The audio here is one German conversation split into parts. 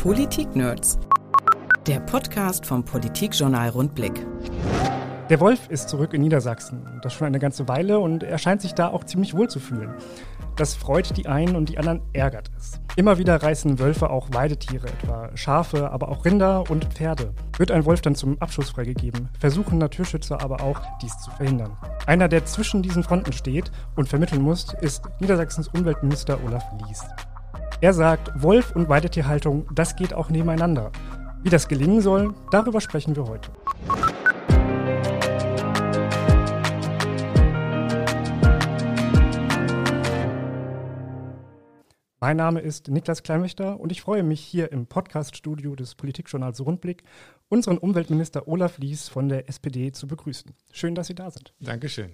Politik-Nerds. Der Podcast vom Politikjournal Rundblick. Der Wolf ist zurück in Niedersachsen. Das schon eine ganze Weile und er scheint sich da auch ziemlich wohl zu fühlen. Das freut die einen und die anderen ärgert es. Immer wieder reißen Wölfe auch Weidetiere, etwa Schafe, aber auch Rinder und Pferde. Wird ein Wolf dann zum Abschuss freigegeben, versuchen Naturschützer aber auch, dies zu verhindern. Einer, der zwischen diesen Fronten steht und vermitteln muss, ist Niedersachsens Umweltminister Olaf Lies. Er sagt, Wolf und Weidetierhaltung, das geht auch nebeneinander. Wie das gelingen soll, darüber sprechen wir heute. Mein Name ist Niklas Kleinwächter und ich freue mich hier im Podcaststudio des Politikjournals Rundblick unseren Umweltminister Olaf Lies von der SPD zu begrüßen. Schön, dass Sie da sind. Dankeschön.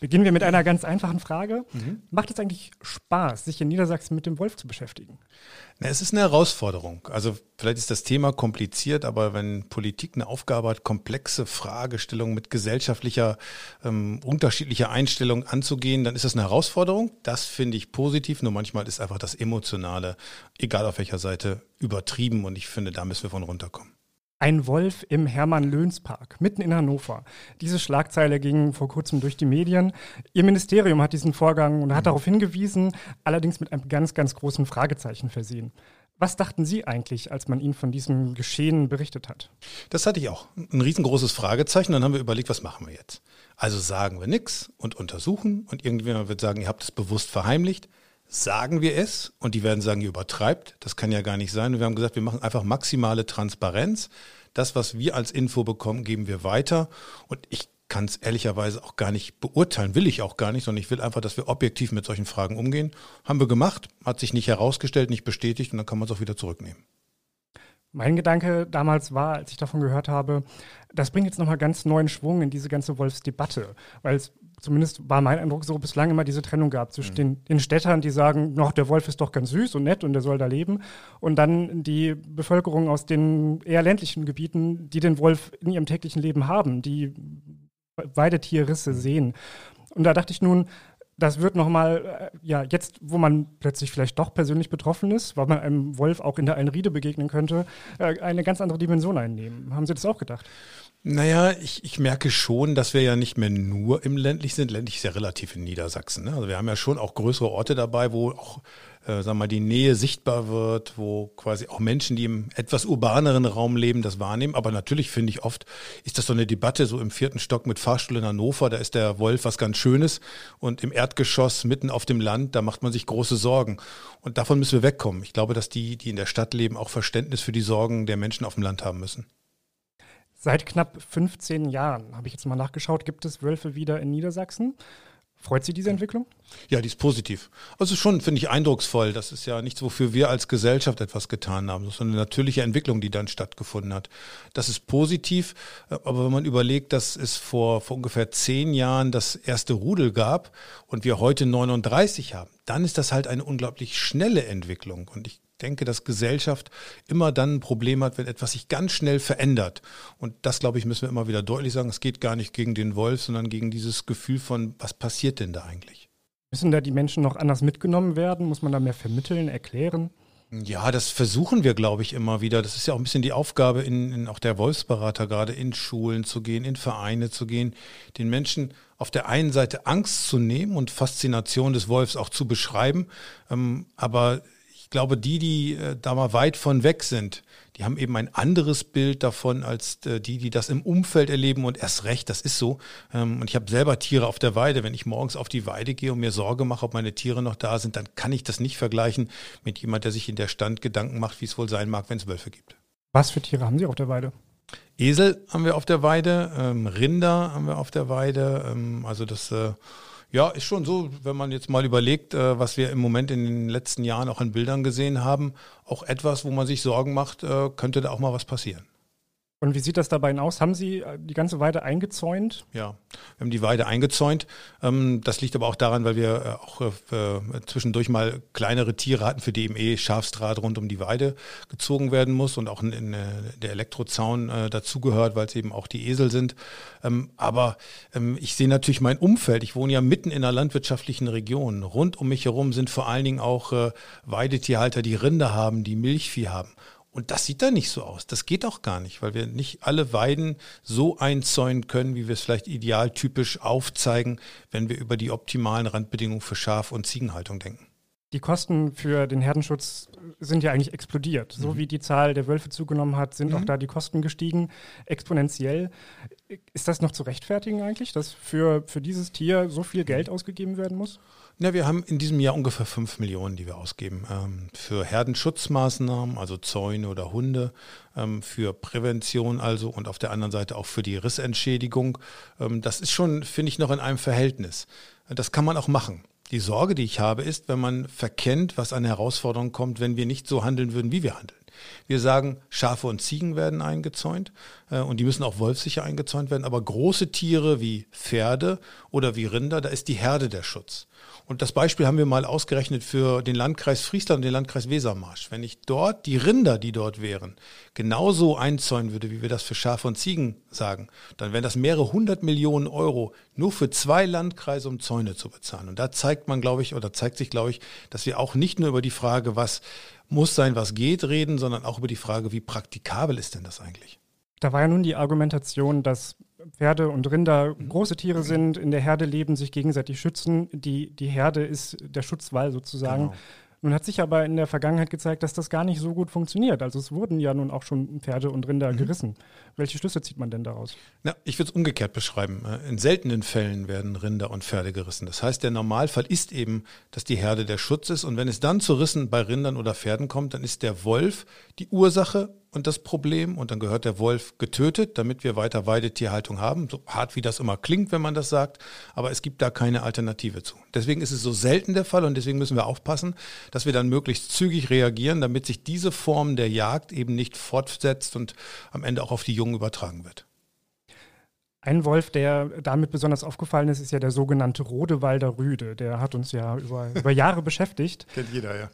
Beginnen wir mit einer ganz einfachen Frage. Mhm. Macht es eigentlich Spaß, sich in Niedersachsen mit dem Wolf zu beschäftigen? Na, es ist eine Herausforderung. Also vielleicht ist das Thema kompliziert, aber wenn Politik eine Aufgabe hat, komplexe Fragestellungen mit gesellschaftlicher, ähm, unterschiedlicher Einstellung anzugehen, dann ist das eine Herausforderung. Das finde ich positiv. Nur manchmal ist einfach das Emotionale, egal auf welcher Seite, übertrieben. Und ich finde, da müssen wir von runterkommen. Ein Wolf im Hermann-Löhns-Park, mitten in Hannover. Diese Schlagzeile ging vor kurzem durch die Medien. Ihr Ministerium hat diesen Vorgang und hat mhm. darauf hingewiesen, allerdings mit einem ganz, ganz großen Fragezeichen versehen. Was dachten Sie eigentlich, als man Ihnen von diesem Geschehen berichtet hat? Das hatte ich auch. Ein riesengroßes Fragezeichen. Dann haben wir überlegt, was machen wir jetzt? Also sagen wir nichts und untersuchen und irgendjemand wird sagen, ihr habt es bewusst verheimlicht sagen wir es und die werden sagen, ihr übertreibt. Das kann ja gar nicht sein. Und wir haben gesagt, wir machen einfach maximale Transparenz. Das, was wir als Info bekommen, geben wir weiter. Und ich kann es ehrlicherweise auch gar nicht beurteilen, will ich auch gar nicht, sondern ich will einfach, dass wir objektiv mit solchen Fragen umgehen. Haben wir gemacht, hat sich nicht herausgestellt, nicht bestätigt und dann kann man es auch wieder zurücknehmen. Mein Gedanke damals war, als ich davon gehört habe, das bringt jetzt nochmal ganz neuen Schwung in diese ganze Wolfsdebatte, weil es zumindest war mein Eindruck, so bislang immer diese Trennung gab zwischen mhm. den, den Städtern, die sagen, noch der Wolf ist doch ganz süß und nett und der soll da leben, und dann die Bevölkerung aus den eher ländlichen Gebieten, die den Wolf in ihrem täglichen Leben haben, die Weidetierrisse mhm. sehen. Und da dachte ich nun, das wird nochmal, äh, ja, jetzt, wo man plötzlich vielleicht doch persönlich betroffen ist, weil man einem Wolf auch in der Einriede begegnen könnte, äh, eine ganz andere Dimension einnehmen. Haben Sie das auch gedacht? Naja, ich, ich merke schon, dass wir ja nicht mehr nur im ländlich sind. Ländlich ist ja relativ in Niedersachsen. Ne? Also wir haben ja schon auch größere Orte dabei, wo auch, äh, sagen mal, die Nähe sichtbar wird, wo quasi auch Menschen, die im etwas urbaneren Raum leben, das wahrnehmen. Aber natürlich finde ich oft, ist das so eine Debatte so im vierten Stock mit Fahrstuhl in Hannover, da ist der Wolf was ganz Schönes und im Erdgeschoss mitten auf dem Land, da macht man sich große Sorgen. Und davon müssen wir wegkommen. Ich glaube, dass die, die in der Stadt leben, auch Verständnis für die Sorgen der Menschen auf dem Land haben müssen. Seit knapp 15 Jahren, habe ich jetzt mal nachgeschaut, gibt es Wölfe wieder in Niedersachsen. Freut Sie diese Entwicklung? Ja, die ist positiv. Also schon, finde ich, eindrucksvoll. Das ist ja nichts, wofür wir als Gesellschaft etwas getan haben. Das ist eine natürliche Entwicklung, die dann stattgefunden hat. Das ist positiv. Aber wenn man überlegt, dass es vor, vor ungefähr zehn Jahren das erste Rudel gab und wir heute 39 haben, dann ist das halt eine unglaublich schnelle Entwicklung. Und ich denke, dass Gesellschaft immer dann ein Problem hat, wenn etwas sich ganz schnell verändert. Und das, glaube ich, müssen wir immer wieder deutlich sagen. Es geht gar nicht gegen den Wolf, sondern gegen dieses Gefühl von, was passiert denn da eigentlich? Müssen da die Menschen noch anders mitgenommen werden? Muss man da mehr vermitteln, erklären? Ja, das versuchen wir, glaube ich, immer wieder. Das ist ja auch ein bisschen die Aufgabe in, in auch der Wolfsberater gerade in Schulen zu gehen, in Vereine zu gehen, den Menschen auf der einen Seite Angst zu nehmen und Faszination des Wolfs auch zu beschreiben, ähm, aber ich glaube, die, die äh, da mal weit von weg sind, die haben eben ein anderes Bild davon als äh, die, die das im Umfeld erleben und erst recht, das ist so. Ähm, und ich habe selber Tiere auf der Weide. Wenn ich morgens auf die Weide gehe und mir Sorge mache, ob meine Tiere noch da sind, dann kann ich das nicht vergleichen mit jemand, der sich in der Stand Gedanken macht, wie es wohl sein mag, wenn es Wölfe gibt. Was für Tiere haben Sie auf der Weide? Esel haben wir auf der Weide, ähm, Rinder haben wir auf der Weide. Ähm, also das äh, ja, ist schon so, wenn man jetzt mal überlegt, äh, was wir im Moment in den letzten Jahren auch in Bildern gesehen haben, auch etwas, wo man sich Sorgen macht, äh, könnte da auch mal was passieren. Und wie sieht das dabei aus? Haben Sie äh, die ganze Weide eingezäunt? Ja, wir haben die Weide eingezäunt. Ähm, das liegt aber auch daran, weil wir äh, auch äh, zwischendurch mal kleinere Tiere hatten, für die eben eh Schafsdraht rund um die Weide gezogen werden muss und auch der Elektrozaun dazugehört, weil es eben auch die Esel sind. Ähm, aber ähm, ich sehe natürlich mein Umfeld. Ich wohne ja mitten in einer landwirtschaftlichen Region. Rund um mich herum sind vor allen Dingen auch Weidetierhalter, die Rinder haben, die Milchvieh haben. Und das sieht da nicht so aus. Das geht auch gar nicht, weil wir nicht alle Weiden so einzäunen können, wie wir es vielleicht idealtypisch aufzeigen, wenn wir über die optimalen Randbedingungen für Schaf- und Ziegenhaltung denken. Die Kosten für den Herdenschutz sind ja eigentlich explodiert. So mhm. wie die Zahl der Wölfe zugenommen hat, sind mhm. auch da die Kosten gestiegen, exponentiell. Ist das noch zu rechtfertigen eigentlich, dass für, für dieses Tier so viel Geld ausgegeben werden muss? Na, wir haben in diesem Jahr ungefähr 5 Millionen, die wir ausgeben. Ähm, für Herdenschutzmaßnahmen, also Zäune oder Hunde, ähm, für Prävention also und auf der anderen Seite auch für die Rissentschädigung. Ähm, das ist schon, finde ich, noch in einem Verhältnis. Das kann man auch machen. Die Sorge, die ich habe, ist, wenn man verkennt, was an Herausforderungen kommt, wenn wir nicht so handeln würden, wie wir handeln. Wir sagen, Schafe und Ziegen werden eingezäunt äh, und die müssen auch wolfsicher eingezäunt werden, aber große Tiere wie Pferde oder wie Rinder, da ist die Herde der Schutz. Und das Beispiel haben wir mal ausgerechnet für den Landkreis Friesland und den Landkreis Wesermarsch. Wenn ich dort die Rinder, die dort wären, genauso einzäunen würde, wie wir das für Schafe und Ziegen sagen, dann wären das mehrere hundert Millionen Euro nur für zwei Landkreise, um Zäune zu bezahlen. Und da zeigt man, glaube ich, oder zeigt sich, glaube ich, dass wir auch nicht nur über die Frage, was muss sein, was geht, reden, sondern auch über die Frage, wie praktikabel ist denn das eigentlich? Da war ja nun die Argumentation, dass Pferde und Rinder große Tiere sind, in der Herde leben, sich gegenseitig schützen. Die, die Herde ist der Schutzwall sozusagen. Genau. Nun hat sich aber in der Vergangenheit gezeigt, dass das gar nicht so gut funktioniert. Also es wurden ja nun auch schon Pferde und Rinder mhm. gerissen. Welche Schlüsse zieht man denn daraus? Na, ich würde es umgekehrt beschreiben. In seltenen Fällen werden Rinder und Pferde gerissen. Das heißt, der Normalfall ist eben, dass die Herde der Schutz ist. Und wenn es dann zu Rissen bei Rindern oder Pferden kommt, dann ist der Wolf die Ursache und das Problem und dann gehört der Wolf getötet, damit wir weiter Weidetierhaltung haben. So hart wie das immer klingt, wenn man das sagt, aber es gibt da keine Alternative zu. Deswegen ist es so selten der Fall und deswegen müssen wir aufpassen, dass wir dann möglichst zügig reagieren, damit sich diese Form der Jagd eben nicht fortsetzt und am Ende auch auf die Jungen übertragen wird. Ein Wolf, der damit besonders aufgefallen ist, ist ja der sogenannte Rodewalder Rüde. Der hat uns ja über, über Jahre beschäftigt. Kennt jeder, ja.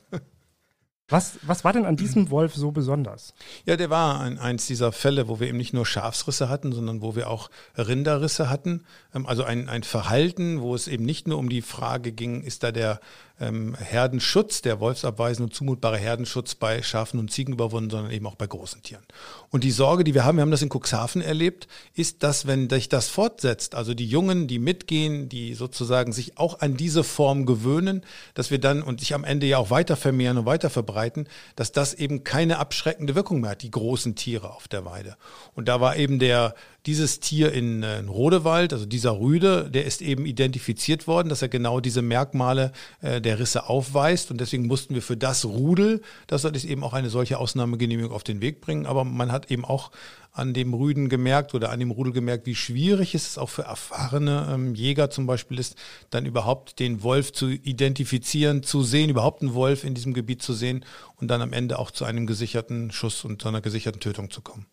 Was, was war denn an diesem Wolf so besonders? Ja, der war ein, eins dieser Fälle, wo wir eben nicht nur Schafsrisse hatten, sondern wo wir auch Rinderrisse hatten. Ähm, also ein, ein Verhalten, wo es eben nicht nur um die Frage ging, ist da der ähm, Herdenschutz, der wolfsabweisende und zumutbare Herdenschutz bei Schafen und Ziegen überwunden, sondern eben auch bei großen Tieren. Und die Sorge, die wir haben, wir haben das in Cuxhaven erlebt, ist, dass wenn sich das fortsetzt, also die Jungen, die mitgehen, die sozusagen sich auch an diese Form gewöhnen, dass wir dann und sich am Ende ja auch weiter vermehren und weiter verbreiten, dass das eben keine abschreckende Wirkung mehr hat, die großen Tiere auf der Weide. Und da war eben der dieses Tier in, äh, in Rodewald, also dieser Rüde, der ist eben identifiziert worden, dass er genau diese Merkmale äh, der Risse aufweist. Und deswegen mussten wir für das Rudel, das soll eben auch eine solche Ausnahmegenehmigung auf den Weg bringen. Aber man hat eben auch an dem Rüden gemerkt oder an dem Rudel gemerkt, wie schwierig es auch für erfahrene ähm, Jäger zum Beispiel ist, dann überhaupt den Wolf zu identifizieren, zu sehen, überhaupt einen Wolf in diesem Gebiet zu sehen und dann am Ende auch zu einem gesicherten Schuss und zu einer gesicherten Tötung zu kommen.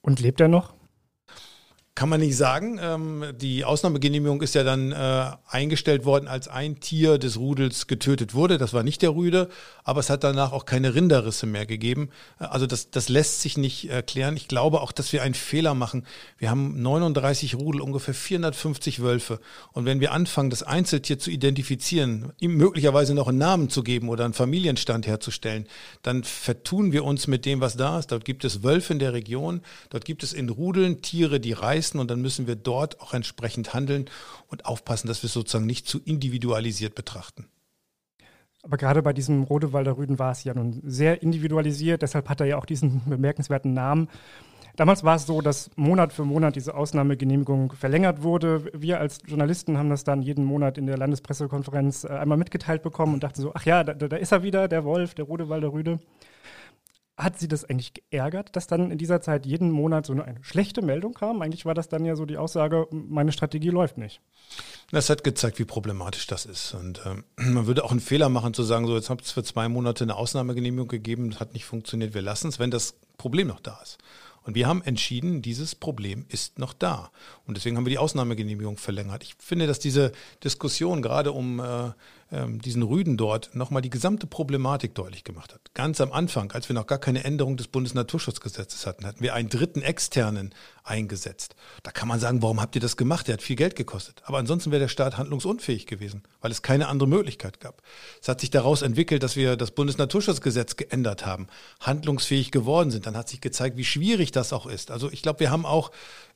Und lebt er noch? Kann man nicht sagen. Ähm, die Ausnahmegenehmigung ist ja dann äh, eingestellt worden, als ein Tier des Rudels getötet wurde. Das war nicht der Rüde, aber es hat danach auch keine Rinderrisse mehr gegeben. Äh, also das, das lässt sich nicht erklären. Ich glaube auch, dass wir einen Fehler machen. Wir haben 39 Rudel, ungefähr 450 Wölfe. Und wenn wir anfangen, das Einzeltier zu identifizieren, ihm möglicherweise noch einen Namen zu geben oder einen Familienstand herzustellen, dann vertun wir uns mit dem, was da ist. Dort gibt es Wölfe in der Region, dort gibt es in Rudeln Tiere, die reisen leisten und dann müssen wir dort auch entsprechend handeln und aufpassen, dass wir es sozusagen nicht zu individualisiert betrachten. Aber gerade bei diesem Rodewalder Rüden war es ja nun sehr individualisiert, deshalb hat er ja auch diesen bemerkenswerten Namen. Damals war es so, dass Monat für Monat diese Ausnahmegenehmigung verlängert wurde. Wir als Journalisten haben das dann jeden Monat in der Landespressekonferenz äh, einmal mitgeteilt bekommen und dachten so, ach ja, da, da ist er wieder, der Wolf, der Rodewalder Rüde. Hat Sie das eigentlich geärgert, dass dann in dieser Zeit jeden Monat so eine, schlechte Meldung kam? Eigentlich war das dann ja so die Aussage, meine Strategie läuft nicht. Das hat gezeigt, wie problematisch das ist. Und ähm, man würde auch einen Fehler machen zu sagen, so jetzt habt es für zwei Monate eine Ausnahmegenehmigung gegeben, das hat nicht funktioniert, wir lassen es, wenn das Problem noch da ist. Und wir haben entschieden, dieses Problem ist noch da. Und deswegen haben wir die Ausnahmegenehmigung verlängert. Ich finde, dass diese Diskussion gerade um äh, ähm, diesen Rüden dort nochmal die gesamte Problematik deutlich gemacht hat. Ganz am Anfang, als wir noch gar keine Änderung des Bundesnaturschutzgesetzes hatten, hatten wir einen dritten externen eingesetzt. Da kann man sagen, warum habt ihr das gemacht? Der hat viel Geld gekostet. Aber ansonsten wäre der Staat handlungsunfähig gewesen, weil es keine andere Möglichkeit gab. Es hat sich daraus entwickelt, dass wir das Bundesnaturschutzgesetz geändert haben, handlungsfähig geworden sind. Dann hat sich gezeigt, wie schwierig das auch ist. Also ich glaube, wir haben auch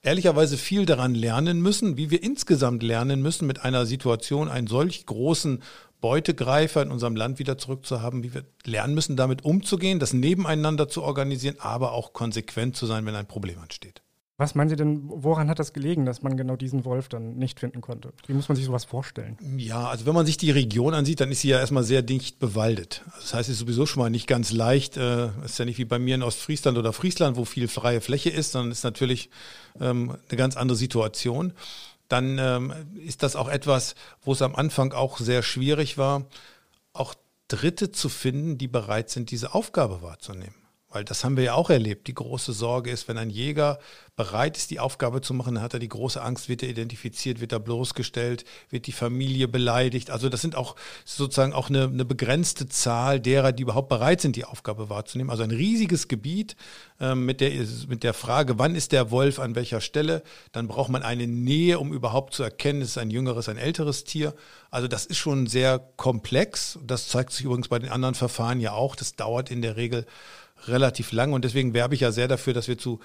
ehrlicherweise viel daran lernen müssen, wie wir insgesamt lernen müssen, mit einer Situation einen solch großen Beutegreifer in unserem Land wieder zurückzuhaben, wie wir lernen müssen, damit umzugehen, das nebeneinander zu organisieren, aber auch konsequent zu sein, wenn ein Problem ansteht. Was meinen Sie denn, woran hat das gelegen, dass man genau diesen Wolf dann nicht finden konnte? Wie muss man sich sowas vorstellen? Ja, also wenn man sich die Region ansieht, dann ist sie ja erstmal sehr dicht bewaldet. Das heißt, es ist sowieso schon mal nicht ganz leicht. Es äh, ist ja nicht wie bei mir in Ostfriesland oder Friesland, wo viel freie Fläche ist, sondern ist natürlich ähm, eine ganz andere Situation. Dann ähm, ist das auch etwas, wo es am Anfang auch sehr schwierig war, auch Dritte zu finden, die bereit sind, diese Aufgabe wahrzunehmen. Weil das haben wir ja auch erlebt. Die große Sorge ist, wenn ein Jäger bereit ist, die Aufgabe zu machen, dann hat er die große Angst, wird er identifiziert, wird er bloßgestellt, wird die Familie beleidigt. Also das sind auch sozusagen auch eine, eine begrenzte Zahl derer, die überhaupt bereit sind, die Aufgabe wahrzunehmen. Also ein riesiges Gebiet äh, mit, der, mit der Frage, wann ist der Wolf an welcher Stelle? Dann braucht man eine Nähe, um überhaupt zu erkennen, ist es ein jüngeres, ein älteres Tier. Also das ist schon sehr komplex. Das zeigt sich übrigens bei den anderen Verfahren ja auch. Das dauert in der Regel relativ lang und deswegen werbe ich ja sehr dafür, dass wir zu,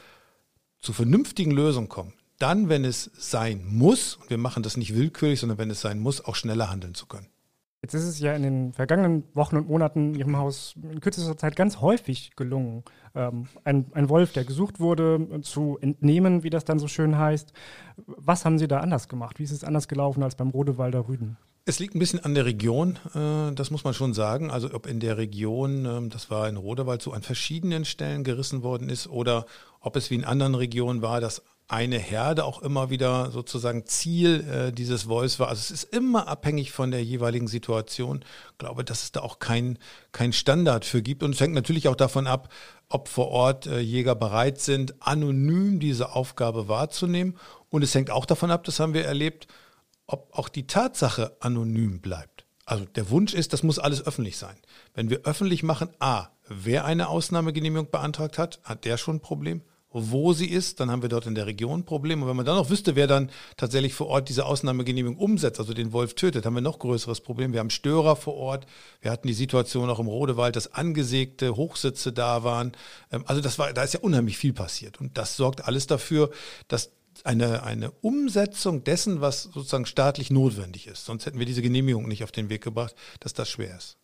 zu vernünftigen Lösungen kommen. Dann, wenn es sein muss, und wir machen das nicht willkürlich, sondern wenn es sein muss, auch schneller handeln zu können. Jetzt ist es ja in den vergangenen Wochen und Monaten in Ihrem Haus in kürzester Zeit ganz häufig gelungen, ähm, ein, ein Wolf, der gesucht wurde, zu entnehmen, wie das dann so schön heißt. Was haben Sie da anders gemacht? Wie ist es anders gelaufen als beim Rodewalder Rüden? Es liegt ein bisschen an der Region, äh, das muss man schon sagen. Also ob in der Region, ähm, das war in Rodewald so an verschiedenen Stellen gerissen worden ist oder ob es wie in anderen Regionen war, dass eine Herde auch immer wieder sozusagen Ziel äh, dieses Wolfs war. Also es ist immer abhängig von der jeweiligen Situation. Ich glaube, dass es da auch kein, kein Standard für gibt. Und es hängt natürlich auch davon ab, ob vor Ort äh, Jäger bereit sind, anonym diese Aufgabe wahrzunehmen. Und es hängt auch davon ab, das haben wir erlebt, ob auch die Tatsache anonym bleibt. Also der Wunsch ist, das muss alles öffentlich sein. Wenn wir öffentlich machen, a, wer eine Ausnahmegenehmigung beantragt hat, hat der schon ein Problem. Wo sie ist, dann haben wir dort in der Region ein Problem. Und wenn man dann noch wüsste, wer dann tatsächlich vor Ort diese Ausnahmegenehmigung umsetzt, also den Wolf tötet, haben wir noch größeres Problem. Wir haben Störer vor Ort. Wir hatten die Situation auch im Rodewald, dass angesägte Hochsitze da waren. Ähm, also das war, da ist ja unheimlich viel passiert. Und das sorgt alles dafür, dass eine, eine Umsetzung dessen, was sozusagen staatlich notwendig ist. Sonst hätten wir diese Genehmigung nicht auf den Weg gebracht, dass das schwer ist.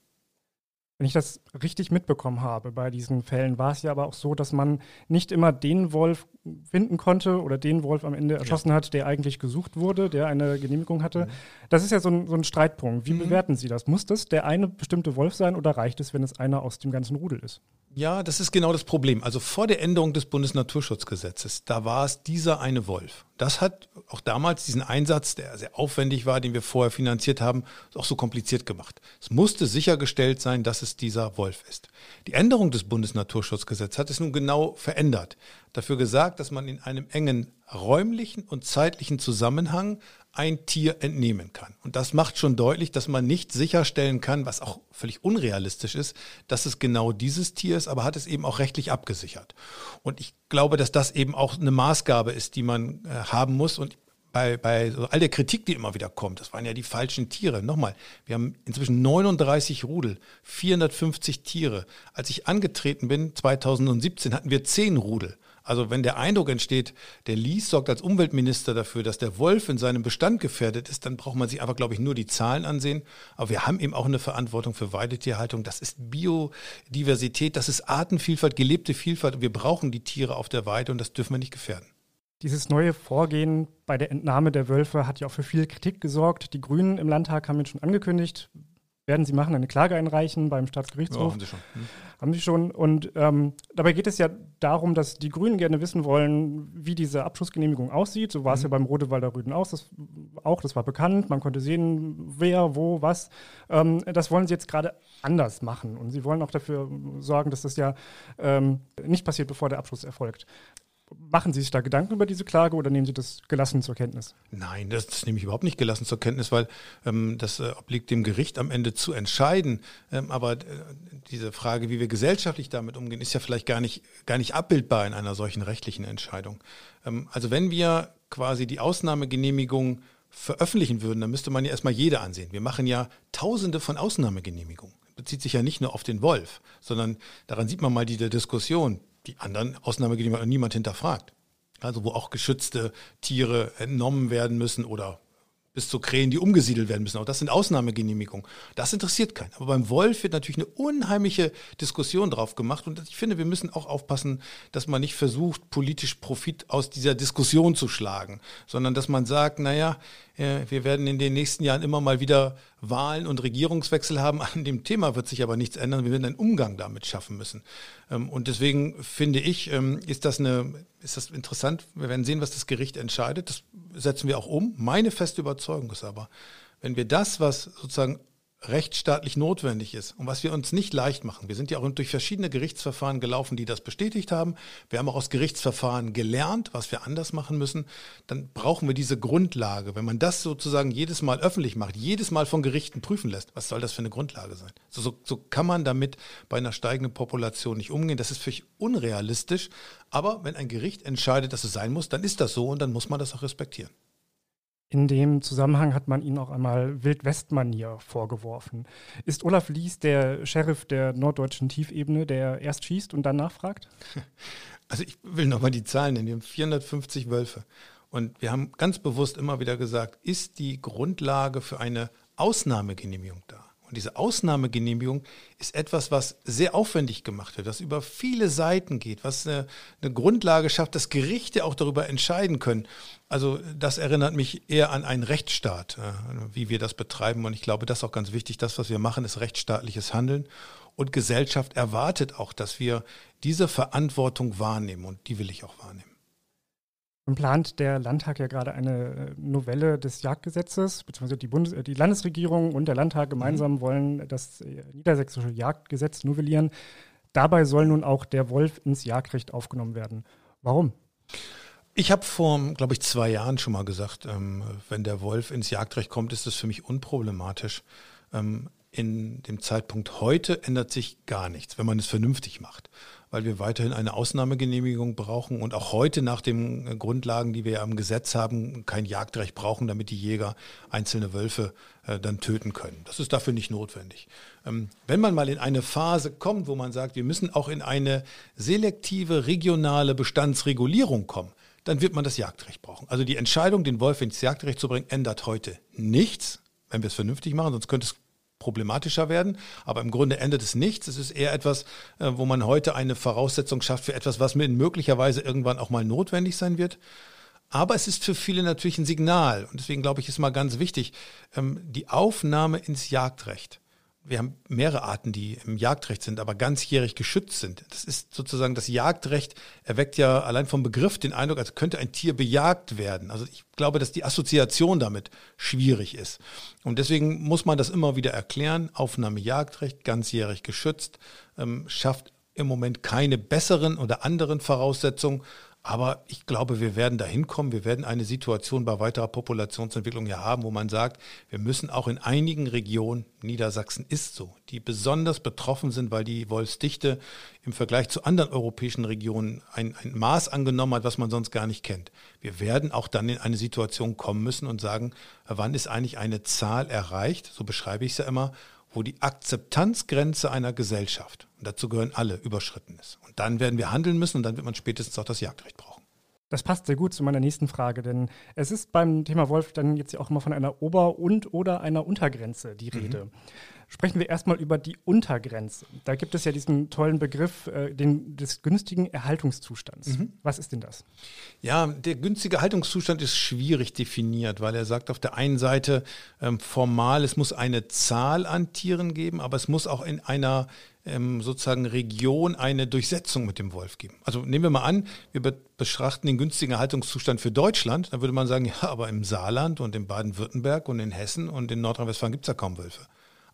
Wenn ich das richtig mitbekommen habe bei diesen Fällen, war es ja aber auch so, dass man nicht immer den Wolf finden konnte oder den Wolf am Ende erschossen ja. hat, der eigentlich gesucht wurde, der eine Genehmigung hatte. Mhm. Das ist ja so ein, so ein Streitpunkt. Wie mhm. bewerten Sie das? Muss das der eine bestimmte Wolf sein oder reicht es, wenn es einer aus dem ganzen Rudel ist? Ja, das ist genau das Problem. Also vor der Änderung des Bundesnaturschutzgesetzes, da war es dieser eine Wolf. Das hat auch damals diesen Einsatz, der sehr aufwendig war, den wir vorher finanziert haben, auch so kompliziert gemacht. Es musste sichergestellt sein, dass es dieser Wolf ist. Die Änderung des Bundesnaturschutzgesetzes hat es nun genau verändert. Dafür gesagt, dass man in einem engen räumlichen und zeitlichen Zusammenhang ein Tier entnehmen kann. Und das macht schon deutlich, dass man nicht sicherstellen kann, was auch völlig unrealistisch ist, dass es genau dieses Tier ist, aber hat es eben auch rechtlich abgesichert. Und ich glaube, dass das eben auch eine Maßgabe ist, die man äh, haben muss. Und bei, bei so all der Kritik, die immer wieder kommt, das waren ja die falschen Tiere. Nochmal, wir haben inzwischen 39 Rudel, 450 Tiere. Als ich angetreten bin, 2017, hatten wir 10 Rudel. Also wenn der Eindruck entsteht, der Lies sorgt als Umweltminister dafür, dass der Wolf in seinem Bestand gefährdet ist, dann braucht man sich einfach, glaube ich, nur die Zahlen ansehen. Aber wir haben eben auch eine Verantwortung für Weidetierhaltung. Das ist Biodiversität, das ist Artenvielfalt, gelebte Vielfalt. Wir brauchen die Tiere auf der Weide und das dürfen wir nicht gefährden. Dieses neue Vorgehen bei der Entnahme der Wölfe hat ja auch für viel Kritik gesorgt. Die Grünen im Landtag haben jetzt schon angekündigt, werden sie machen, eine Klage einreichen beim Staatsgerichtshof. Ja, haben sie schon. Hm. Haben sie schon. Und ähm, dabei geht es ja darum, dass die Grünen gerne wissen wollen, wie diese Abschussgenehmigung aussieht. So war es mhm. ja beim Rodewalder Rüden auch. Das, auch. das war bekannt. Man konnte sehen, wer, wo, was. Ähm, das wollen sie jetzt gerade anders machen. Und sie wollen auch dafür sorgen, dass das ja ähm, nicht passiert, bevor der Abschluss erfolgt. Machen Sie sich da Gedanken über diese Klage oder nehmen Sie das gelassen zur Kenntnis? Nein, das, das nehme ich überhaupt nicht gelassen zur Kenntnis, weil ähm, das äh, obliegt dem Gericht am Ende zu entscheiden. Ähm, aber äh, diese Frage, wie wir gesellschaftlich damit umgehen, ist ja vielleicht gar nicht, gar nicht abbildbar in einer solchen rechtlichen Entscheidung. Ähm, also wenn wir quasi die Ausnahmegenehmigung veröffentlichen würden, dann müsste man ja erstmal jede ansehen. Wir machen ja tausende von Ausnahmegenehmigungen. Bezieht sich ja nicht nur auf den Wolf, sondern daran sieht man mal die Diskussion die anderen Ausnahmegenehmigungen niemand hinterfragt. Also wo auch geschützte Tiere entnommen werden müssen oder bis zu Krähen, die umgesiedelt werden müssen. Auch das sind Ausnahmegenehmigungen. Das interessiert keinen. Aber beim Wolf wird natürlich eine unheimliche Diskussion drauf gemacht. Und ich finde, wir müssen auch aufpassen, dass man nicht versucht, politisch Profit aus dieser Diskussion zu schlagen, sondern dass man sagt, naja, äh, wir werden in den nächsten Jahren immer mal wieder Wahlen und Regierungswechsel haben. An dem Thema wird sich aber nichts ändern. Wir werden einen Umgang damit schaffen müssen. Ähm, und deswegen finde ich, ähm, ist das eine, ist das interessant. Wir werden sehen, was das Gericht entscheidet. Das setzen wir auch um. Meine feste Überzeugung ist aber, wenn wir das, was sozusagen rechtsstaatlich notwendig ist und was wir uns nicht leicht machen. Wir sind ja auch durch verschiedene Gerichtsverfahren gelaufen, die das bestätigt haben. Wir haben auch aus Gerichtsverfahren gelernt, was wir anders machen müssen. Dann brauchen wir diese Grundlage. Wenn man das sozusagen jedes Mal öffentlich macht, jedes Mal von Gerichten prüfen lässt, was soll das für eine Grundlage sein? So, so, so kann man damit bei einer steigenden Population nicht umgehen. Das ist völlig unrealistisch. Aber wenn ein Gericht entscheidet, dass es sein muss, dann ist das so und dann muss man das auch respektieren. In dem Zusammenhang hat man ihn auch einmal Wildwestmanier vorgeworfen. Ist Olaf Lies der Sheriff der norddeutschen Tiefebene, der erst schießt und dann nachfragt? Also ich will nochmal die Zahlen nennen. Wir haben 450 Wölfe. Und wir haben ganz bewusst immer wieder gesagt, ist die Grundlage für eine Ausnahmegenehmigung da? Und diese Ausnahmegenehmigung ist etwas, was sehr aufwendig gemacht wird, was über viele Seiten geht, was eine, eine, Grundlage schafft, dass Gerichte auch darüber entscheiden können. Also das erinnert mich eher an einen Rechtsstaat, äh, wie wir das betreiben. Und ich glaube, das ist auch ganz wichtig. Das, was wir machen, ist rechtsstaatliches Handeln. Und Gesellschaft erwartet auch, dass wir diese Verantwortung wahrnehmen. Und die will ich auch wahrnehmen. Nun plant der Landtag ja gerade eine äh, Novelle des Jagdgesetzes, beziehungsweise die, Bundes äh, die Landesregierung und der Landtag gemeinsam mhm. wollen das äh, niedersächsische Jagdgesetz novellieren. Dabei soll nun auch der Wolf ins Jagdrecht aufgenommen werden. Warum? Ich habe vor, glaube ich, zwei Jahren schon mal gesagt, ähm, wenn der Wolf ins Jagdrecht kommt, ist das für mich unproblematisch. Ähm, in dem Zeitpunkt heute ändert sich gar nichts, wenn man es vernünftig macht, weil wir weiterhin eine Ausnahmegenehmigung brauchen und auch heute nach den Grundlagen, die wir ja im Gesetz haben, kein Jagdrecht brauchen, damit die Jäger einzelne Wölfe äh, dann töten können. Das ist dafür nicht notwendig. Ähm, wenn man mal in eine Phase kommt, wo man sagt, wir müssen auch in eine selektive regionale Bestandsregulierung kommen, dann wird man das Jagdrecht brauchen. Also die Entscheidung, den Wolf ins Jagdrecht zu bringen, ändert heute nichts, wenn wir es vernünftig machen, sonst könnte es problematischer werden. Aber im Grunde endet es nichts. Es ist eher etwas, äh, wo man heute eine Voraussetzung schafft für etwas, was möglicherweise irgendwann auch mal notwendig sein wird. Aber es ist für viele natürlich ein Signal. Und deswegen glaube ich, ist mal ganz wichtig, ähm, die Aufnahme ins Jagdrecht wir haben mehrere Arten, die im Jagdrecht sind, aber ganzjährig geschützt sind. Das ist sozusagen das Jagdrecht erweckt ja allein vom Begriff den Eindruck, als könnte ein Tier bejagt werden. Also ich glaube, dass die Assoziation damit schwierig ist. Und deswegen muss man das immer wieder erklären. Aufnahme Jagdrecht, ganzjährig geschützt, ähm, schafft im Moment keine besseren oder anderen Voraussetzungen, aber ich glaube, wir werden dahin kommen. Wir werden eine Situation bei weiterer Populationsentwicklung ja haben, wo man sagt, wir müssen auch in einigen Regionen, Niedersachsen ist so, die besonders betroffen sind, weil die Wolfsdichte im Vergleich zu anderen europäischen Regionen ein, ein Maß angenommen hat, was man sonst gar nicht kennt. Wir werden auch dann in eine Situation kommen müssen und sagen, wann ist eigentlich eine Zahl erreicht, so beschreibe ich es ja immer, wo die Akzeptanzgrenze einer Gesellschaft, und dazu gehören alle, überschritten ist. Und dann werden wir handeln müssen und dann wird man spätestens auch das Jagdrecht brauchen. Das passt sehr gut zu meiner nächsten Frage, denn es ist beim Thema Wolf dann jetzt ja auch immer von einer Ober- und oder einer Untergrenze die Rede. Mhm. Sprechen wir erstmal über die Untergrenze. Da gibt es ja diesen tollen Begriff äh, den, des günstigen Erhaltungszustands. Mhm. Was ist denn das? Ja, der günstige Erhaltungszustand ist schwierig definiert, weil er sagt auf der einen Seite ähm, formal, es muss eine Zahl an Tieren geben, aber es muss auch in einer ähm, sozusagen Region eine Durchsetzung mit dem Wolf geben. Also nehmen wir mal an, wir betrachten den günstigen Erhaltungszustand für Deutschland, dann würde man sagen, ja, aber im Saarland und in Baden-Württemberg und in Hessen und in Nordrhein-Westfalen gibt es ja kaum Wölfe.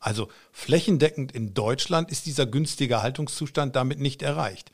Also flächendeckend in Deutschland ist dieser günstige Haltungszustand damit nicht erreicht.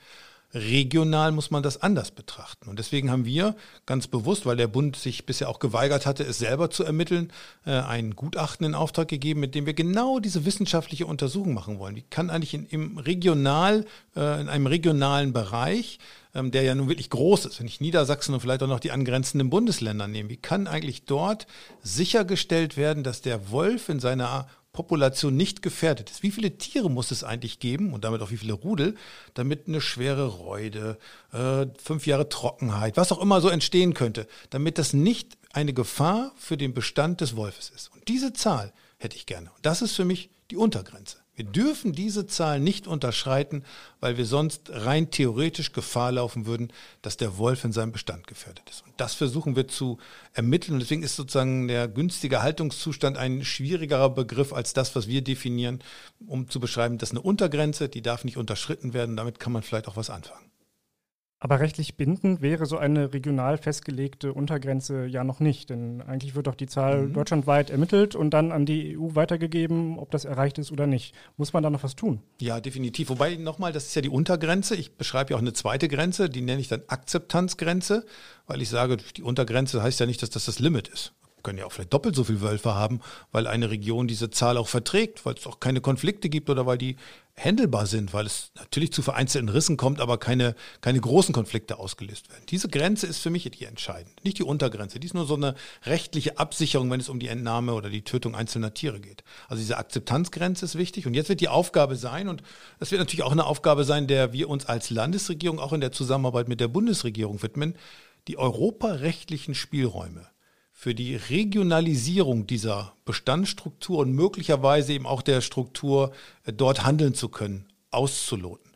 Regional muss man das anders betrachten. Und deswegen haben wir ganz bewusst, weil der Bund sich bisher auch geweigert hatte, es selber zu ermitteln, äh, ein Gutachten in Auftrag gegeben, mit dem wir genau diese wissenschaftliche Untersuchung machen wollen. Wie kann eigentlich in, im regional, äh, in einem regionalen Bereich, ähm, der ja nun wirklich groß ist, wenn ich Niedersachsen und vielleicht auch noch die angrenzenden Bundesländer nehme, wie kann eigentlich dort sichergestellt werden, dass der Wolf in seiner Population nicht gefährdet ist. Wie viele Tiere muss es eigentlich geben und damit auch wie viele Rudel, damit eine schwere Reude, äh, fünf Jahre Trockenheit, was auch immer so entstehen könnte, damit das nicht eine Gefahr für den Bestand des Wolfes ist. Und diese Zahl hätte ich gerne. Und das ist für mich die Untergrenze. Wir dürfen diese Zahl nicht unterschreiten, weil wir sonst rein theoretisch Gefahr laufen würden, dass der Wolf in seinem Bestand gefährdet ist. Und das versuchen wir zu ermitteln. Und deswegen ist sozusagen der günstige Haltungszustand ein schwierigerer Begriff als das, was wir definieren, um zu beschreiben, dass eine Untergrenze, die darf nicht unterschritten werden. Damit kann man vielleicht auch was anfangen. Aber rechtlich bindend wäre so eine regional festgelegte Untergrenze ja noch nicht, denn eigentlich wird doch die Zahl mhm. deutschlandweit ermittelt und dann an die EU weitergegeben, ob das erreicht ist oder nicht. Muss man da noch was tun? Ja, definitiv. Wobei nochmal, das ist ja die Untergrenze. Ich beschreibe ja auch eine zweite Grenze, die nenne ich dann Akzeptanzgrenze, weil ich sage, die Untergrenze heißt ja nicht, dass das das Limit ist können ja auch vielleicht doppelt so viele Wölfe haben, weil eine Region diese Zahl auch verträgt, weil es auch keine Konflikte gibt oder weil die handelbar sind, weil es natürlich zu vereinzelten Rissen kommt, aber keine, keine großen Konflikte ausgelöst werden. Diese Grenze ist für mich die entscheidend, nicht die Untergrenze. Die ist nur so eine rechtliche Absicherung, wenn es um die Entnahme oder die Tötung einzelner Tiere geht. Also diese Akzeptanzgrenze ist wichtig und jetzt wird die Aufgabe sein und das wird natürlich auch eine Aufgabe sein, der wir uns als Landesregierung auch in der Zusammenarbeit mit der Bundesregierung widmen, die europarechtlichen Spielräume für die Regionalisierung dieser Bestandsstruktur und möglicherweise eben auch der Struktur äh, dort handeln zu können, auszuloten.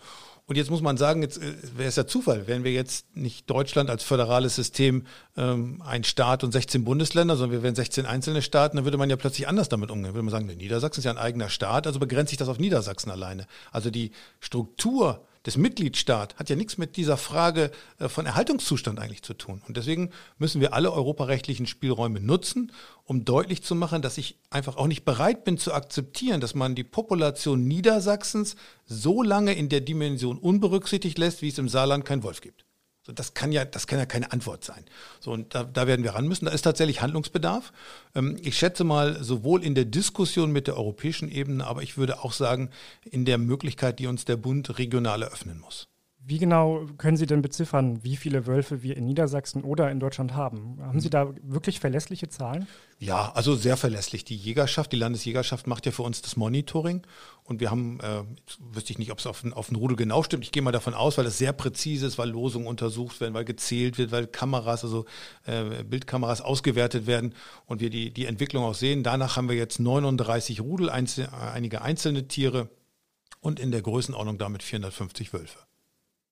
Und jetzt muss man sagen, jetzt äh, wäre es ja Zufall, wenn wir jetzt nicht Deutschland als föderales System ähm, ein Staat und 16 Bundesländer, sondern wir wären 16 einzelne Staaten, dann würde man ja plötzlich anders damit umgehen. Würde man sagen, Niedersachsen ist ja ein eigener Staat, also begrenzt sich das auf Niedersachsen alleine. Also die Struktur des Mitgliedstaats hat ja nichts mit dieser Frage äh, von Erhaltungszustand eigentlich zu tun. Und deswegen müssen wir alle europarechtlichen Spielräume nutzen, um deutlich zu machen, dass ich einfach auch nicht bereit bin zu akzeptieren, dass man die Population Niedersachsens so lange in der Dimension unberücksichtigt lässt, wie es im Saarland kein Wolf gibt. So, das kann ja, das kann ja keine Antwort sein. So, und da, da werden wir ran müssen. Da ist tatsächlich Handlungsbedarf. Ähm, ich schätze mal, sowohl in der Diskussion mit der europäischen Ebene, aber ich würde auch sagen, in der Möglichkeit, die uns der Bund regional eröffnen muss. Wie genau können Sie denn beziffern, wie viele Wölfe wir in Niedersachsen oder in Deutschland haben? Haben Sie da wirklich verlässliche Zahlen? Ja, also sehr verlässlich. Die Jägerschaft, die Landesjägerschaft macht ja für uns das Monitoring und wir haben, äh, jetzt wüsste ich nicht, ob es auf, auf den Rudel genau stimmt. Ich gehe mal davon aus, weil es sehr präzise ist, weil Losungen untersucht werden, weil gezählt wird, weil Kameras, also äh, Bildkameras ausgewertet werden und wir die, die Entwicklung auch sehen. Danach haben wir jetzt 39 Rudel, einzel, einige einzelne Tiere und in der Größenordnung damit 450 Wölfe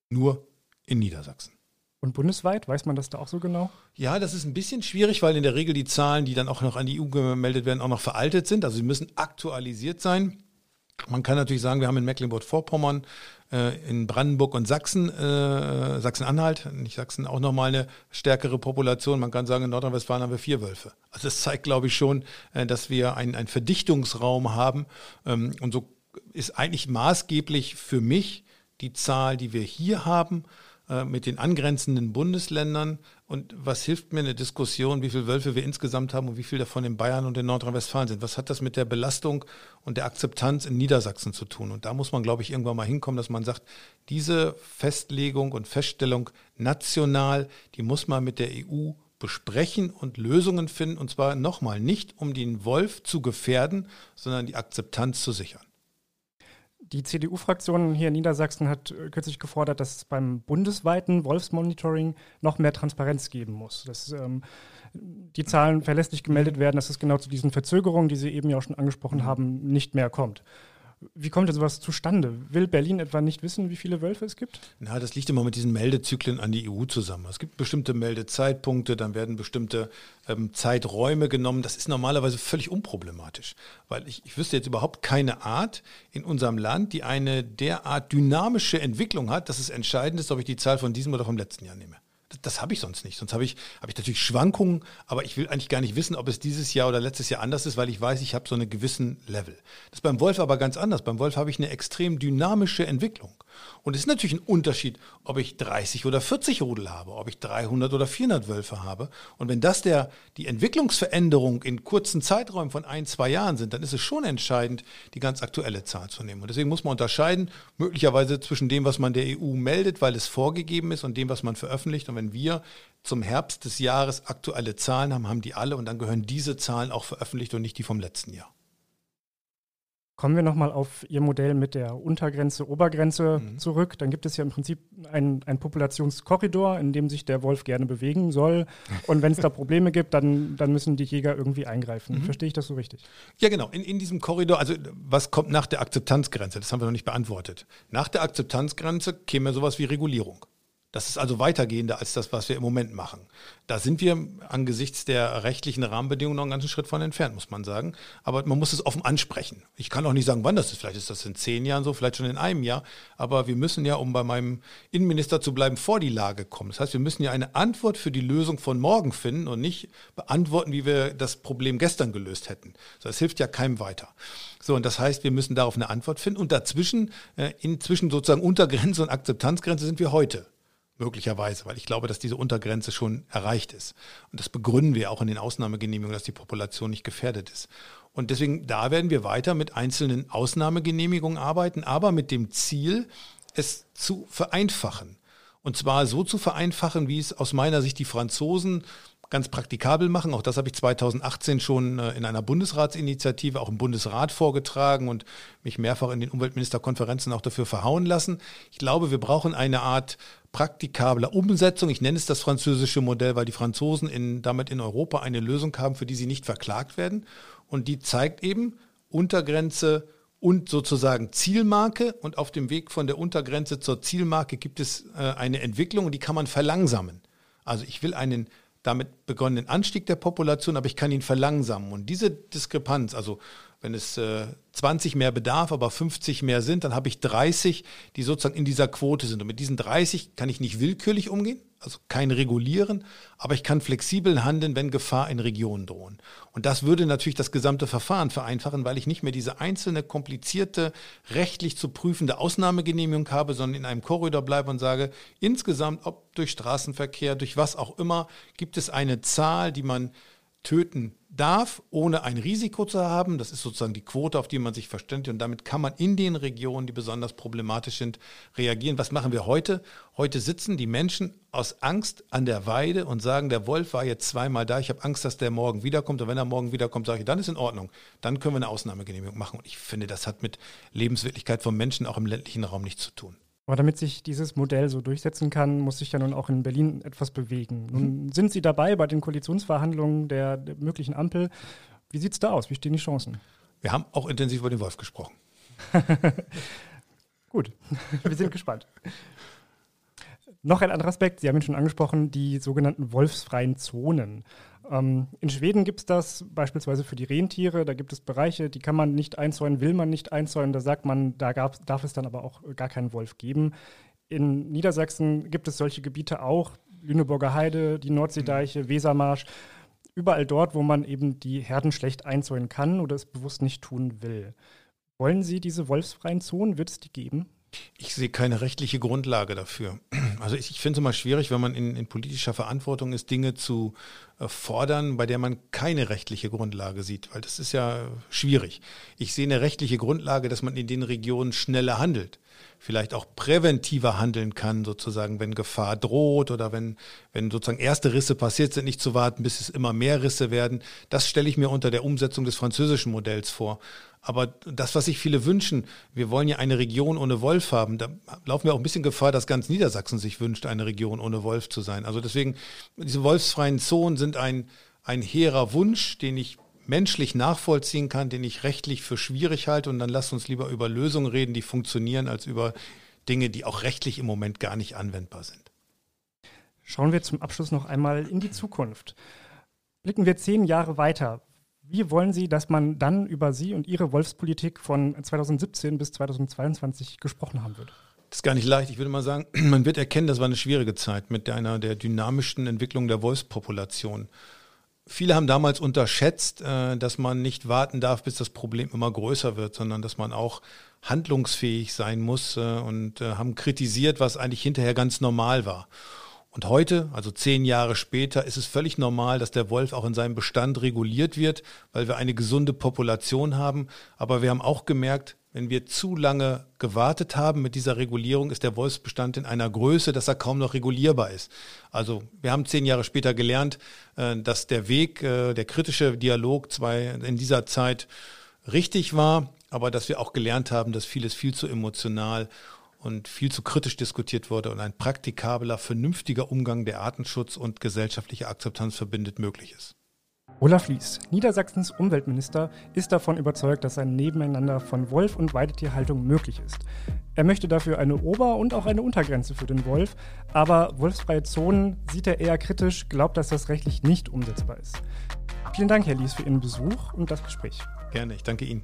nur in Niedersachsen. Und bundesweit, weiß man das da auch so genau? Ja, das ist ein bisschen schwierig, weil in der Regel die Zahlen, die dann auch noch an die EU gemeldet werden, auch noch veraltet sind. Also sie müssen aktualisiert sein. Man kann natürlich sagen, wir haben in Mecklenburg-Vorpommern, äh, in Brandenburg und Sachsen, äh, Sachsen-Anhalt, nicht Sachsen, auch nochmal eine stärkere Population. Man kann sagen, in Nordrhein-Westfalen haben wir vier Wölfe. Also das zeigt, glaube ich, schon, äh, dass wir einen Verdichtungsraum haben. Ähm, und so ist eigentlich maßgeblich für mich die Zahl, die wir hier haben, äh, mit den angrenzenden Bundesländern. Und was hilft mir eine Diskussion, wie viele Wölfe wir insgesamt haben und wie viele davon in Bayern und in Nordrhein-Westfalen sind? Was hat das mit der Belastung und der Akzeptanz in Niedersachsen zu tun? Und da muss man, glaube ich, irgendwann mal hinkommen, dass man sagt, diese Festlegung und Feststellung national, die muss man mit der EU besprechen und Lösungen finden. Und zwar nochmal nicht, um den Wolf zu gefährden, sondern die Akzeptanz zu sichern. Die CDU-Fraktion hier in Niedersachsen hat äh, kürzlich gefordert, dass es beim bundesweiten Wolfsmonitoring noch mehr Transparenz geben muss. Dass ähm, die Zahlen verlässlich gemeldet werden, dass es genau zu diesen Verzögerungen, die Sie eben ja auch schon angesprochen haben, nicht mehr kommt. Wie kommt denn sowas zustande? Will Berlin etwa nicht wissen, wie viele Wölfe es gibt? Na, das liegt immer mit diesen Meldezyklen an die EU zusammen. Es gibt bestimmte Meldezeitpunkte, dann werden bestimmte ähm, Zeiträume genommen. Das ist normalerweise völlig unproblematisch, weil ich, ich wüsste jetzt überhaupt keine Art in unserem Land, die eine derart dynamische Entwicklung hat, dass es entscheidend ist, ob ich die Zahl von diesem oder vom letzten Jahr nehme. Das, habe ich sonst nicht. Sonst habe ich, hab ich natürlich Schwankungen, aber ich will eigentlich gar nicht wissen, ob es dieses Jahr oder letztes Jahr anders ist, weil ich weiß, ich habe so einen gewissen Level. Das ist beim Wolf aber ganz anders. Beim Wolf habe ich eine extrem dynamische Entwicklung. Und es ist natürlich ein Unterschied, ob ich 30 oder 40 Rudel habe, ob ich 300 oder 400 Wölfe habe. Und wenn das der, die Entwicklungsveränderung in kurzen Zeiträumen von ein, zwei Jahren sind, dann ist es schon entscheidend, die ganz aktuelle Zahl zu nehmen. Und deswegen muss man unterscheiden, möglicherweise zwischen dem, was man der EU meldet, weil es vorgegeben ist, und dem, was man veröffentlicht. Und wenn wir zum Herbst des Jahres aktuelle Zahlen haben, haben die alle und dann gehören diese Zahlen auch veröffentlicht und nicht die vom letzten Jahr. Kommen wir nochmal auf Ihr Modell mit der Untergrenze, Obergrenze mhm. zurück. Dann gibt es ja im Prinzip einen Populationskorridor, in dem sich der Wolf gerne bewegen soll. Und wenn es da Probleme gibt, dann, dann müssen die Jäger irgendwie eingreifen. Mhm. Verstehe ich das so richtig? Ja, genau. In, in diesem Korridor, also was kommt nach der Akzeptanzgrenze? Das haben wir noch nicht beantwortet. Nach der Akzeptanzgrenze käme sowas wie Regulierung. Das ist also weitergehender als das, was wir im Moment machen. Da sind wir angesichts der rechtlichen Rahmenbedingungen noch einen ganzen Schritt von entfernt, muss man sagen. Aber man muss es offen ansprechen. Ich kann auch nicht sagen, wann das ist. Vielleicht ist das in zehn Jahren so, vielleicht schon in einem Jahr. Aber wir müssen ja, um bei meinem Innenminister zu bleiben, vor die Lage kommen. Das heißt, wir müssen ja eine Antwort für die Lösung von morgen finden und nicht beantworten, wie wir das Problem gestern gelöst hätten. Das hilft ja keinem weiter. So, und das heißt, wir müssen darauf eine Antwort finden. Und dazwischen, äh, inzwischen sozusagen Untergrenze und Akzeptanzgrenze sind wir heute möglicherweise, weil ich glaube, dass diese Untergrenze schon erreicht ist. Und das begründen wir auch in den Ausnahmegenehmigungen, dass die Population nicht gefährdet ist. Und deswegen, da werden wir weiter mit einzelnen Ausnahmegenehmigungen arbeiten, aber mit dem Ziel, es zu vereinfachen. Und zwar so zu vereinfachen, wie es aus meiner Sicht die Franzosen ganz praktikabel machen. Auch das habe ich 2018 schon äh, in einer Bundesratsinitiative, auch im Bundesrat vorgetragen und mich mehrfach in den Umweltministerkonferenzen auch dafür verhauen lassen. Ich glaube, wir brauchen eine Art praktikabler Umsetzung. Ich nenne es das französische Modell, weil die Franzosen in, damit in Europa eine Lösung haben, für die sie nicht verklagt werden. Und die zeigt eben Untergrenze und sozusagen Zielmarke. Und auf dem Weg von der Untergrenze zur Zielmarke gibt es äh, eine Entwicklung und die kann man verlangsamen. Also ich will einen damit begonnenen Anstieg der Population, aber ich kann ihn verlangsamen. Und diese Diskrepanz, also wenn es äh, 20 mehr bedarf, aber 50 mehr sind, dann habe ich 30, die sozusagen in dieser Quote sind. Und mit diesen 30 kann ich nicht willkürlich umgehen, also kein Regulieren, aber ich kann flexibel handeln, wenn Gefahr in Regionen drohen. Und das würde natürlich das gesamte Verfahren vereinfachen, weil ich nicht mehr diese einzelne komplizierte, rechtlich zu prüfende Ausnahmegenehmigung habe, sondern in einem Korridor bleibe und sage, insgesamt, ob durch Straßenverkehr, durch was auch immer, gibt es eine Zahl, die man töten darf, ohne ein Risiko zu haben. Das ist sozusagen die Quote, auf die man sich verständigt. Und damit kann man in den Regionen, die besonders problematisch sind, reagieren. Was machen wir heute? Heute sitzen die Menschen aus Angst an der Weide und sagen, der Wolf war jetzt zweimal da, ich habe Angst, dass der morgen wiederkommt. Und wenn er morgen wiederkommt, sage ich, dann ist in Ordnung. Dann können wir eine Ausnahmegenehmigung machen. Und ich finde, das hat mit Lebenswirklichkeit von Menschen auch im ländlichen Raum nichts zu tun. Aber damit sich dieses Modell so durchsetzen kann, muss sich ja nun auch in Berlin etwas bewegen. Nun mhm. sind Sie dabei bei den Koalitionsverhandlungen der, der möglichen Ampel. Wie sieht es da aus? Wie stehen die Chancen? Wir haben auch intensiv über den Wolf gesprochen. Gut, wir sind gespannt. Noch ein anderer Aspekt, Sie haben ihn schon angesprochen, die sogenannten wolfsfreien Zonen. Ähm, in Schweden gibt es das beispielsweise für die Rentiere. Da gibt es Bereiche, die kann man nicht einzäunen, will man nicht einzäunen. Da sagt man, da gab, darf es dann aber auch gar keinen Wolf geben. In Niedersachsen gibt es solche Gebiete auch. Lüneburger Heide, die Nordseedeiche, Wesermarsch. Überall dort, wo man eben die Herden schlecht einzäunen kann oder es bewusst nicht tun will. Wollen Sie diese wolfsfreien Zonen? Wird es die geben? Ich sehe keine rechtliche Grundlage dafür. Also ich, ich finde es immer schwierig, wenn man in, in, politischer Verantwortung ist, Dinge zu äh, fordern, bei der man keine rechtliche Grundlage sieht, weil das ist ja schwierig. Ich sehe eine rechtliche Grundlage, dass man in den Regionen schneller handelt, vielleicht auch präventiver handeln kann, sozusagen, wenn Gefahr droht oder wenn, wenn sozusagen erste Risse passiert sind, nicht zu warten, bis es immer mehr Risse werden. Das stelle ich mir unter der Umsetzung des französischen Modells vor. Aber das, was sich viele wünschen, wir wollen ja eine Region ohne Wolf haben, da laufen wir auch ein bisschen Gefahr, dass ganz Niedersachsen sich wünscht, eine Region ohne Wolf zu sein. Also deswegen, diese wolfsfreien Zonen sind ein, ein hehrer Wunsch, den ich menschlich nachvollziehen kann, den ich rechtlich für schwierig halte. Und dann lasst uns lieber über Lösungen reden, die funktionieren, als über Dinge, die auch rechtlich im Moment gar nicht anwendbar sind. Schauen wir zum Abschluss noch einmal in die Zukunft. Blicken wir zehn Jahre weiter. Wie wollen Sie, dass man dann über Sie und Ihre Wolfspolitik von 2017 bis 2022 gesprochen haben wird? Das ist gar nicht leicht. Ich würde mal sagen, man wird erkennen, das war eine schwierige Zeit mit einer der dynamischen Entwicklung der Wolfspopulation. Viele haben damals unterschätzt, äh, dass man nicht warten darf, bis das Problem immer größer wird, sondern dass man auch handlungsfähig sein muss äh, und äh, haben kritisiert, was eigentlich hinterher ganz normal war. Und heute, also zehn Jahre später, ist es völlig normal, dass der Wolf auch in seinem Bestand reguliert wird, weil wir eine gesunde Population haben. Aber wir haben auch gemerkt, wenn wir zu lange gewartet haben mit dieser Regulierung, ist der Wolfsbestand in einer Größe, dass er kaum noch regulierbar ist. Also wir haben zehn Jahre später gelernt, äh, dass der Weg, äh, der kritische Dialog zwei in dieser Zeit richtig war, aber dass wir auch gelernt haben, dass vieles viel zu emotional und viel zu kritisch diskutiert wurde und ein praktikabler, vernünftiger Umgang der Artenschutz und gesellschaftliche Akzeptanz verbindet möglich ist. Olaf Lies, Niedersachsens Umweltminister, ist davon überzeugt, dass ein Nebeneinander von Wolf- und Weidetierhaltung möglich ist. Er möchte dafür eine Ober- und auch eine Untergrenze für den Wolf, aber wolfsfreie Zonen sieht er eher kritisch, glaubt, dass das rechtlich nicht umsetzbar ist. Vielen Dank, Herr Lies, für Ihren Besuch und das Gespräch. Gerne, ich danke Ihnen.